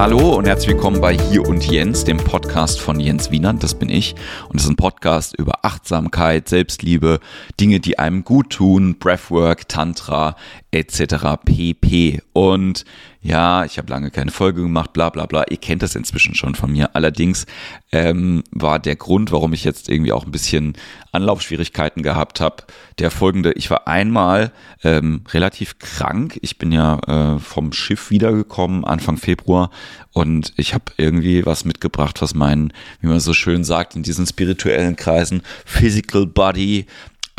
Hallo und herzlich willkommen bei Hier und Jens, dem Podcast von Jens Wienand, das bin ich. Und es ist ein Podcast über Achtsamkeit, Selbstliebe, Dinge, die einem gut tun, Breathwork, Tantra, etc. pp. Und ja, ich habe lange keine Folge gemacht, bla bla bla. Ihr kennt das inzwischen schon von mir. Allerdings ähm, war der Grund, warum ich jetzt irgendwie auch ein bisschen Anlaufschwierigkeiten gehabt habe, der folgende. Ich war einmal ähm, relativ krank. Ich bin ja äh, vom Schiff wiedergekommen Anfang Februar und ich habe irgendwie was mitgebracht, was mein, wie man so schön sagt, in diesen spirituellen Kreisen, Physical Body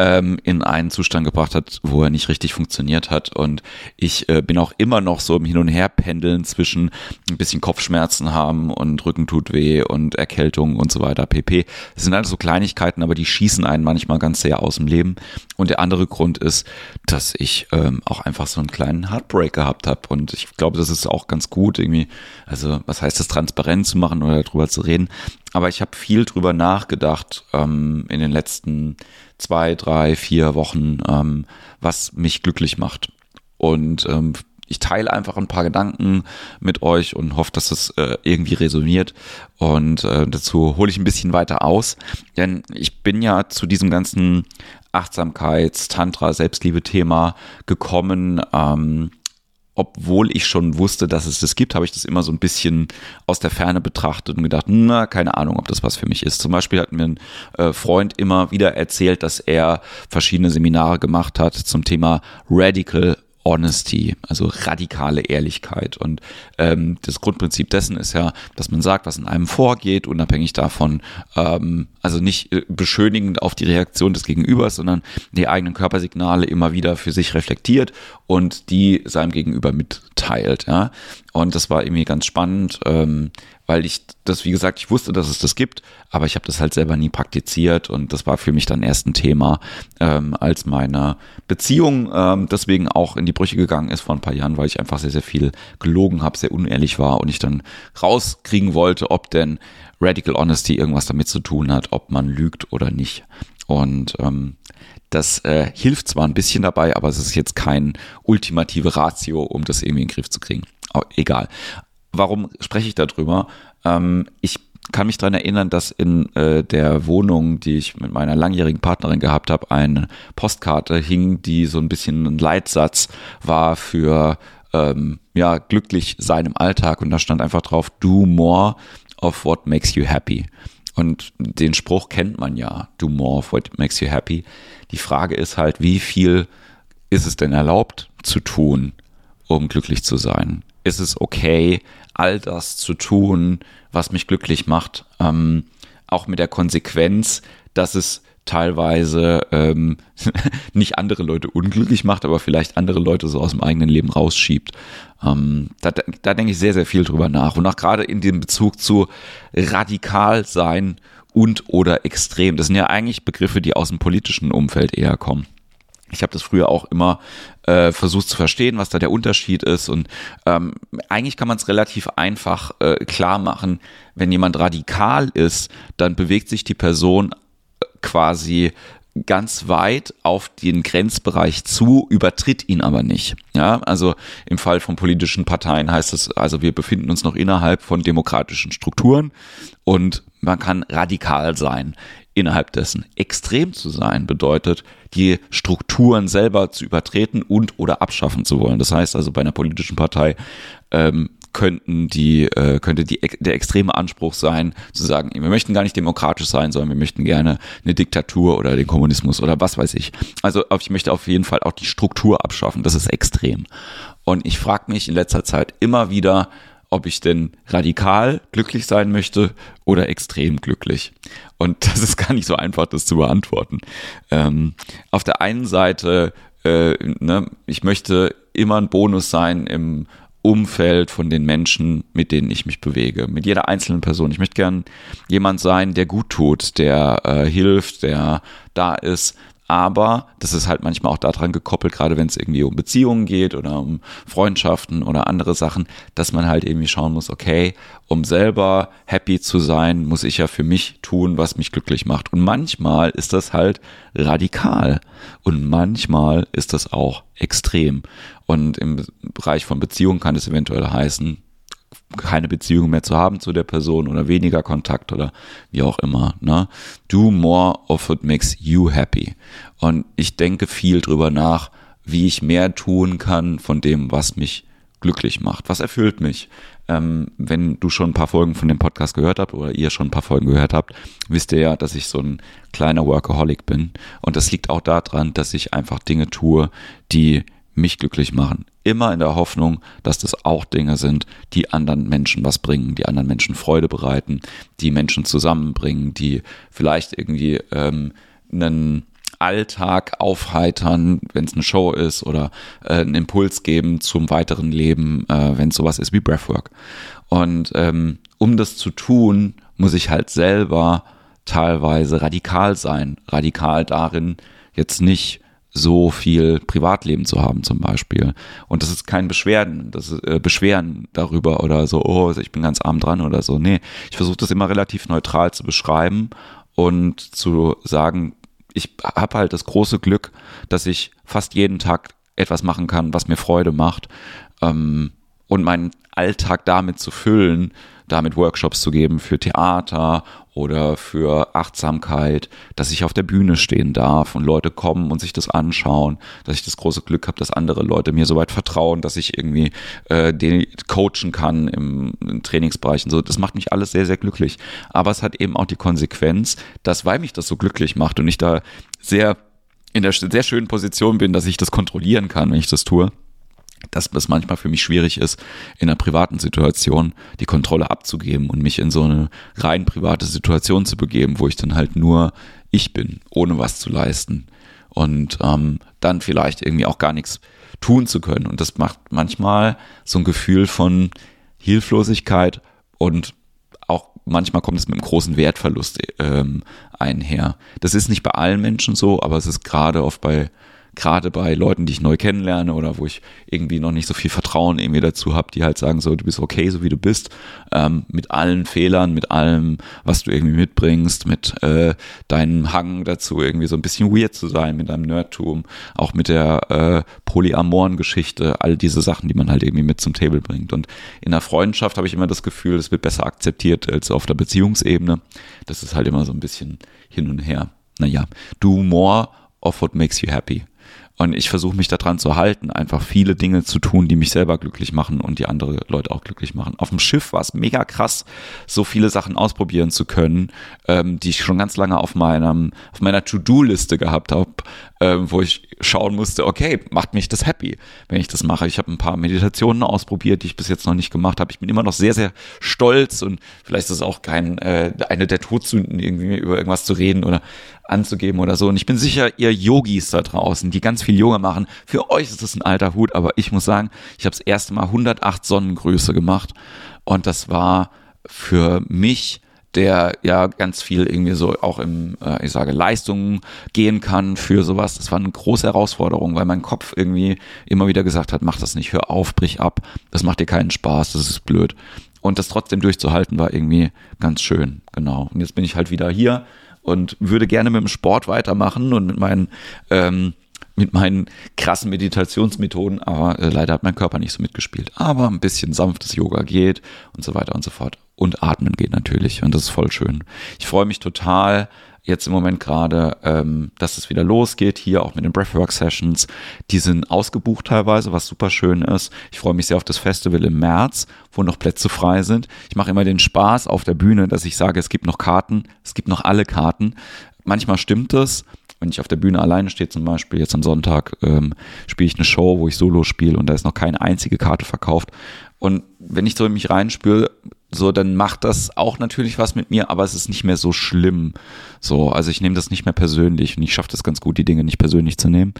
ähm, in einen Zustand gebracht hat, wo er nicht richtig funktioniert hat. Und ich äh, bin auch immer noch so im Hin- und Herpendeln zwischen ein bisschen Kopfschmerzen haben und Rücken tut weh und Erkältung und so weiter, pp. Das sind alles so Kleinigkeiten, aber die schießen einen manchmal ganz sehr aus dem Leben. Und der andere Grund ist, dass ich ähm, auch einfach so einen kleinen Heartbreak gehabt habe. Und ich glaube, das ist auch ganz gut, irgendwie, also was heißt das, transparent zu machen oder darüber zu reden. Aber ich habe viel drüber nachgedacht ähm, in den letzten zwei, drei, vier Wochen, ähm, was mich glücklich macht. Und ähm, ich teile einfach ein paar Gedanken mit euch und hoffe, dass es äh, irgendwie resoniert. Und äh, dazu hole ich ein bisschen weiter aus, denn ich bin ja zu diesem ganzen Achtsamkeits-, Tantra-, Selbstliebe-Thema gekommen. Ähm, obwohl ich schon wusste, dass es das gibt, habe ich das immer so ein bisschen aus der Ferne betrachtet und gedacht, na, keine Ahnung, ob das was für mich ist. Zum Beispiel hat mir ein äh, Freund immer wieder erzählt, dass er verschiedene Seminare gemacht hat zum Thema Radical Honesty, also radikale Ehrlichkeit. Und ähm, das Grundprinzip dessen ist ja, dass man sagt, was in einem vorgeht, unabhängig davon, ähm, also nicht äh, beschönigend auf die Reaktion des Gegenübers, sondern die eigenen Körpersignale immer wieder für sich reflektiert und die seinem Gegenüber mitteilt. Ja? Und das war irgendwie ganz spannend, ähm, weil ich das, wie gesagt, ich wusste, dass es das gibt, aber ich habe das halt selber nie praktiziert und das war für mich dann erst ein Thema, ähm, als meine Beziehung ähm, deswegen auch in die Brüche gegangen ist vor ein paar Jahren, weil ich einfach sehr, sehr viel gelogen habe, sehr unehrlich war und ich dann rauskriegen wollte, ob denn Radical Honesty irgendwas damit zu tun hat, ob man lügt oder nicht. Und ähm, das äh, hilft zwar ein bisschen dabei, aber es ist jetzt kein ultimative Ratio, um das irgendwie in den Griff zu kriegen. Aber egal. Warum spreche ich darüber? Ähm, ich kann mich daran erinnern, dass in äh, der Wohnung, die ich mit meiner langjährigen Partnerin gehabt habe, eine Postkarte hing, die so ein bisschen ein Leitsatz war für ähm, ja glücklich sein im Alltag und da stand einfach drauf: Do more of what makes you happy. Und den Spruch kennt man ja: Do more of what makes you happy. Die Frage ist halt, wie viel ist es denn erlaubt zu tun, um glücklich zu sein? Ist es okay, all das zu tun, was mich glücklich macht. Ähm, auch mit der Konsequenz, dass es teilweise ähm, nicht andere Leute unglücklich macht, aber vielleicht andere Leute so aus dem eigenen Leben rausschiebt. Ähm, da, da denke ich sehr, sehr viel drüber nach. Und auch gerade in dem Bezug zu radikal sein und oder extrem. Das sind ja eigentlich Begriffe, die aus dem politischen Umfeld eher kommen. Ich habe das früher auch immer äh, versucht zu verstehen, was da der Unterschied ist. Und ähm, eigentlich kann man es relativ einfach äh, klar machen. Wenn jemand radikal ist, dann bewegt sich die Person äh, quasi ganz weit auf den Grenzbereich zu, übertritt ihn aber nicht. Ja, also im Fall von politischen Parteien heißt es, also wir befinden uns noch innerhalb von demokratischen Strukturen und man kann radikal sein innerhalb dessen. Extrem zu sein bedeutet, die Strukturen selber zu übertreten und oder abschaffen zu wollen. Das heißt also bei einer politischen Partei ähm, könnten die, äh, könnte die, der extreme Anspruch sein, zu sagen, wir möchten gar nicht demokratisch sein, sondern wir möchten gerne eine Diktatur oder den Kommunismus oder was weiß ich. Also ich möchte auf jeden Fall auch die Struktur abschaffen. Das ist extrem. Und ich frage mich in letzter Zeit immer wieder, ob ich denn radikal glücklich sein möchte oder extrem glücklich. Und das ist gar nicht so einfach, das zu beantworten. Ähm, auf der einen Seite, äh, ne, ich möchte immer ein Bonus sein im Umfeld von den Menschen, mit denen ich mich bewege, mit jeder einzelnen Person. Ich möchte gern jemand sein, der gut tut, der äh, hilft, der da ist, aber das ist halt manchmal auch daran gekoppelt, gerade wenn es irgendwie um Beziehungen geht oder um Freundschaften oder andere Sachen, dass man halt irgendwie schauen muss, okay, um selber happy zu sein, muss ich ja für mich tun, was mich glücklich macht. Und manchmal ist das halt radikal und manchmal ist das auch extrem. Und im Bereich von Beziehungen kann es eventuell heißen, keine Beziehung mehr zu haben zu der Person oder weniger Kontakt oder wie auch immer. Ne? Do more of what makes you happy. Und ich denke viel drüber nach, wie ich mehr tun kann von dem, was mich glücklich macht. Was erfüllt mich? Ähm, wenn du schon ein paar Folgen von dem Podcast gehört habt oder ihr schon ein paar Folgen gehört habt, wisst ihr ja, dass ich so ein kleiner Workaholic bin. Und das liegt auch daran, dass ich einfach Dinge tue, die mich glücklich machen. Immer in der Hoffnung, dass das auch Dinge sind, die anderen Menschen was bringen, die anderen Menschen Freude bereiten, die Menschen zusammenbringen, die vielleicht irgendwie ähm, einen Alltag aufheitern, wenn es eine Show ist oder äh, einen Impuls geben zum weiteren Leben, äh, wenn es sowas ist wie Breathwork. Und ähm, um das zu tun, muss ich halt selber teilweise radikal sein. Radikal darin, jetzt nicht so viel Privatleben zu haben zum Beispiel. Und das ist kein Beschwerden, das ist, äh, Beschweren darüber oder so, oh, ich bin ganz arm dran oder so. Nee, ich versuche das immer relativ neutral zu beschreiben und zu sagen, ich habe halt das große Glück, dass ich fast jeden Tag etwas machen kann, was mir Freude macht. Ähm, und meinen Alltag damit zu füllen, damit Workshops zu geben für Theater oder für Achtsamkeit, dass ich auf der Bühne stehen darf und Leute kommen und sich das anschauen, dass ich das große Glück habe, dass andere Leute mir so weit vertrauen, dass ich irgendwie äh, den coachen kann im, im Trainingsbereich und so. Das macht mich alles sehr, sehr glücklich. Aber es hat eben auch die Konsequenz, dass weil mich das so glücklich macht und ich da sehr in der sehr schönen Position bin, dass ich das kontrollieren kann, wenn ich das tue, dass es manchmal für mich schwierig ist, in einer privaten Situation die Kontrolle abzugeben und mich in so eine rein private Situation zu begeben, wo ich dann halt nur ich bin, ohne was zu leisten und ähm, dann vielleicht irgendwie auch gar nichts tun zu können. Und das macht manchmal so ein Gefühl von Hilflosigkeit und auch manchmal kommt es mit einem großen Wertverlust ähm, einher. Das ist nicht bei allen Menschen so, aber es ist gerade oft bei gerade bei Leuten, die ich neu kennenlerne oder wo ich irgendwie noch nicht so viel Vertrauen irgendwie dazu habe, die halt sagen so, du bist okay, so wie du bist, ähm, mit allen Fehlern, mit allem, was du irgendwie mitbringst, mit äh, deinem Hang dazu, irgendwie so ein bisschen weird zu sein, mit deinem Nerdtum, auch mit der äh, polyamoren Geschichte, all diese Sachen, die man halt irgendwie mit zum Table bringt. Und in der Freundschaft habe ich immer das Gefühl, es wird besser akzeptiert als auf der Beziehungsebene. Das ist halt immer so ein bisschen hin und her. Naja, do more of what makes you happy. Und ich versuche mich daran zu halten, einfach viele Dinge zu tun, die mich selber glücklich machen und die andere Leute auch glücklich machen. Auf dem Schiff war es mega krass, so viele Sachen ausprobieren zu können, ähm, die ich schon ganz lange auf meinem, auf meiner To-Do-Liste gehabt habe, ähm, wo ich schauen musste, okay, macht mich das happy, wenn ich das mache. Ich habe ein paar Meditationen ausprobiert, die ich bis jetzt noch nicht gemacht habe. Ich bin immer noch sehr, sehr stolz und vielleicht ist es auch kein äh, eine der Todsünden, irgendwie über irgendwas zu reden oder anzugeben oder so. Und ich bin sicher, ihr Yogis da draußen, die ganz viel Yoga machen, für euch ist das ein alter Hut, aber ich muss sagen, ich habe das erste Mal 108 Sonnengrüße gemacht und das war für mich der ja ganz viel irgendwie so auch im, äh, ich sage, Leistungen gehen kann für sowas. Das war eine große Herausforderung, weil mein Kopf irgendwie immer wieder gesagt hat, mach das nicht, hör auf, brich ab, das macht dir keinen Spaß, das ist blöd. Und das trotzdem durchzuhalten war irgendwie ganz schön, genau. Und jetzt bin ich halt wieder hier und würde gerne mit dem Sport weitermachen und mit meinen ähm, mit meinen krassen Meditationsmethoden, aber äh, leider hat mein Körper nicht so mitgespielt. Aber ein bisschen sanftes Yoga geht und so weiter und so fort. Und Atmen geht natürlich und das ist voll schön. Ich freue mich total jetzt im Moment gerade, ähm, dass es wieder losgeht, hier auch mit den Breathwork Sessions. Die sind ausgebucht teilweise, was super schön ist. Ich freue mich sehr auf das Festival im März, wo noch Plätze frei sind. Ich mache immer den Spaß auf der Bühne, dass ich sage, es gibt noch Karten, es gibt noch alle Karten. Manchmal stimmt es, wenn ich auf der Bühne alleine stehe, zum Beispiel jetzt am Sonntag, ähm, spiele ich eine Show, wo ich Solo spiele und da ist noch keine einzige Karte verkauft. Und wenn ich so in mich reinspüre, so, dann macht das auch natürlich was mit mir, aber es ist nicht mehr so schlimm. So, also ich nehme das nicht mehr persönlich und ich schaffe das ganz gut, die Dinge nicht persönlich zu nehmen.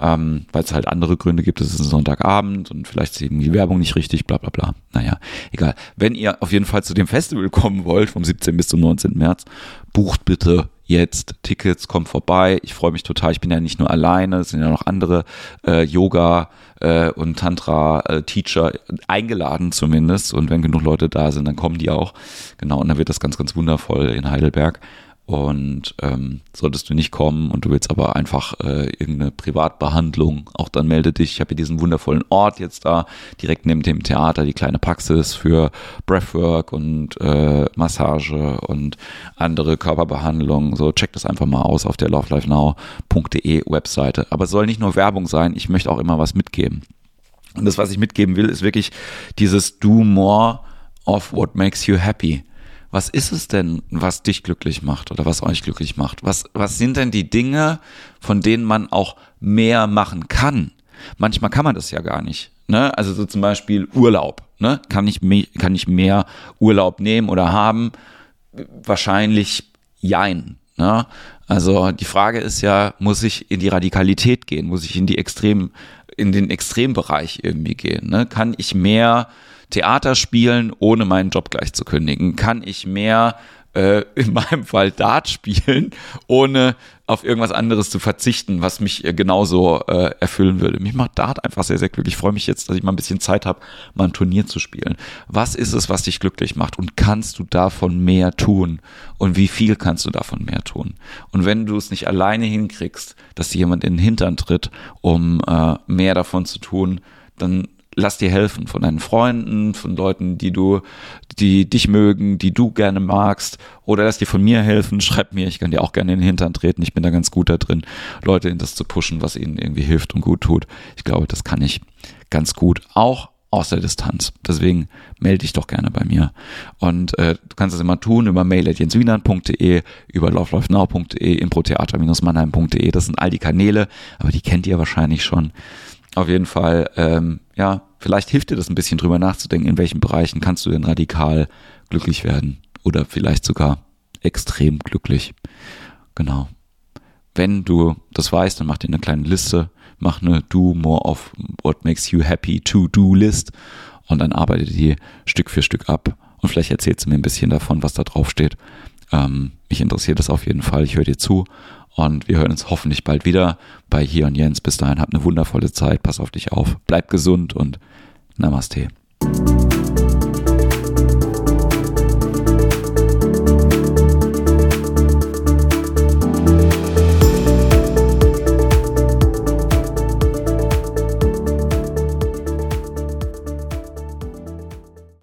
Ähm, weil es halt andere Gründe gibt, es ist ein Sonntagabend und vielleicht ist eben die Werbung nicht richtig, bla bla bla. Naja, egal. Wenn ihr auf jeden Fall zu dem Festival kommen wollt, vom 17. bis zum 19. März, bucht bitte jetzt Tickets, kommt vorbei. Ich freue mich total. Ich bin ja nicht nur alleine, es sind ja noch andere äh, Yoga äh, und Tantra-Teacher äh, eingeladen zumindest. Und wenn genug Leute da sind, dann kommen die auch. Genau, und dann wird das ganz, ganz wundervoll in Heidelberg. Und ähm, solltest du nicht kommen und du willst aber einfach äh, irgendeine Privatbehandlung, auch dann melde dich. Ich habe hier diesen wundervollen Ort jetzt da, direkt neben dem Theater, die kleine Praxis für Breathwork und äh, Massage und andere Körperbehandlungen. So, check das einfach mal aus auf der lovelifenow.de Webseite. Aber es soll nicht nur Werbung sein, ich möchte auch immer was mitgeben. Und das, was ich mitgeben will, ist wirklich dieses Do more of what makes you happy was ist es denn, was dich glücklich macht oder was euch glücklich macht? Was, was sind denn die Dinge, von denen man auch mehr machen kann? Manchmal kann man das ja gar nicht. Ne? Also so zum Beispiel Urlaub. Ne? Kann, ich mehr, kann ich mehr Urlaub nehmen oder haben? Wahrscheinlich jein. Ne? Also die Frage ist ja, muss ich in die Radikalität gehen? Muss ich in die Extrem, in den Extrembereich irgendwie gehen? Ne? Kann ich mehr Theater spielen, ohne meinen Job gleich zu kündigen? Kann ich mehr äh, in meinem Fall Dart spielen, ohne auf irgendwas anderes zu verzichten, was mich äh, genauso äh, erfüllen würde. Mich macht Dart einfach sehr, sehr glücklich. Ich freue mich jetzt, dass ich mal ein bisschen Zeit habe, mal ein Turnier zu spielen. Was ist es, was dich glücklich macht? Und kannst du davon mehr tun? Und wie viel kannst du davon mehr tun? Und wenn du es nicht alleine hinkriegst, dass jemand in den Hintern tritt, um äh, mehr davon zu tun, dann lass dir helfen von deinen Freunden, von Leuten, die du, die dich mögen, die du gerne magst, oder lass dir von mir helfen, schreib mir, ich kann dir auch gerne in den Hintern treten, ich bin da ganz gut da drin, Leute in das zu pushen, was ihnen irgendwie hilft und gut tut. Ich glaube, das kann ich ganz gut, auch aus der Distanz. Deswegen melde dich doch gerne bei mir. Und äh, du kannst das immer tun über mail.jenswienern.de, über lovelifenow.de, improtheater-mannheim.de. Das sind all die Kanäle, aber die kennt ihr wahrscheinlich schon auf jeden Fall, ähm, ja, vielleicht hilft dir das ein bisschen drüber nachzudenken, in welchen Bereichen kannst du denn radikal glücklich werden oder vielleicht sogar extrem glücklich. Genau. Wenn du das weißt, dann mach dir eine kleine Liste, mach eine Do More of What Makes You Happy To Do List und dann arbeite die Stück für Stück ab und vielleicht erzählst du mir ein bisschen davon, was da drauf steht. Ähm, mich interessiert das auf jeden Fall. Ich höre dir zu und wir hören uns hoffentlich bald wieder bei Hier und Jens. Bis dahin, habt eine wundervolle Zeit. Pass auf dich auf. Bleib gesund und Namaste.